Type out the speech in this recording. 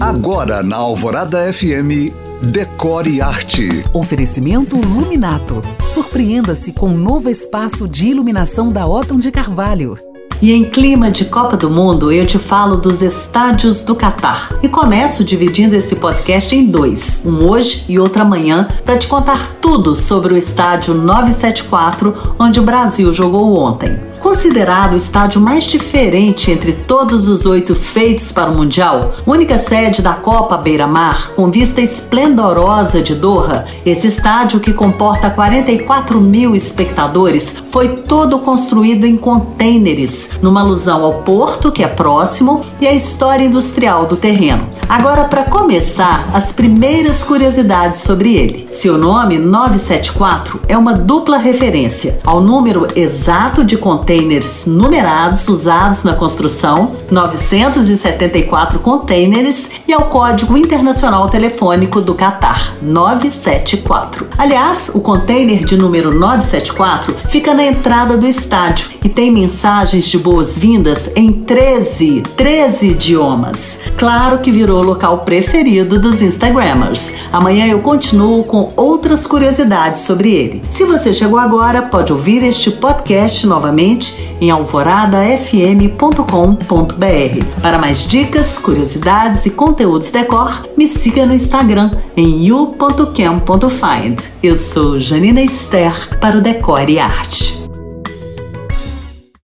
Agora na Alvorada FM, Decore Arte. Oferecimento Luminato. Surpreenda-se com um novo espaço de iluminação da Otton de Carvalho. E em clima de Copa do Mundo, eu te falo dos estádios do Catar. E começo dividindo esse podcast em dois, um hoje e outro amanhã, para te contar tudo sobre o estádio 974, onde o Brasil jogou ontem. Considerado o estádio mais diferente entre todos os oito feitos para o Mundial, única sede da Copa Beira Mar, com vista esplendorosa de Doha, esse estádio, que comporta 44 mil espectadores, foi todo construído em contêineres, numa alusão ao porto, que é próximo, e à história industrial do terreno. Agora, para começar, as primeiras curiosidades sobre ele. Seu nome, 974, é uma dupla referência ao número exato de contêineres containers numerados usados na construção, 974 containers e ao Código Internacional Telefônico do Catar, 974. Aliás, o container de número 974 fica na entrada do estádio e tem mensagens de boas-vindas em 13, 13 idiomas. Claro que virou local preferido dos Instagrammers. Amanhã eu continuo com outras curiosidades sobre ele. Se você chegou agora, pode ouvir este podcast novamente em alvoradafm.com.br. Para mais dicas, curiosidades e conteúdos decor, me siga no Instagram em you.cam.find. Eu sou Janina Esther para o Decore e Arte.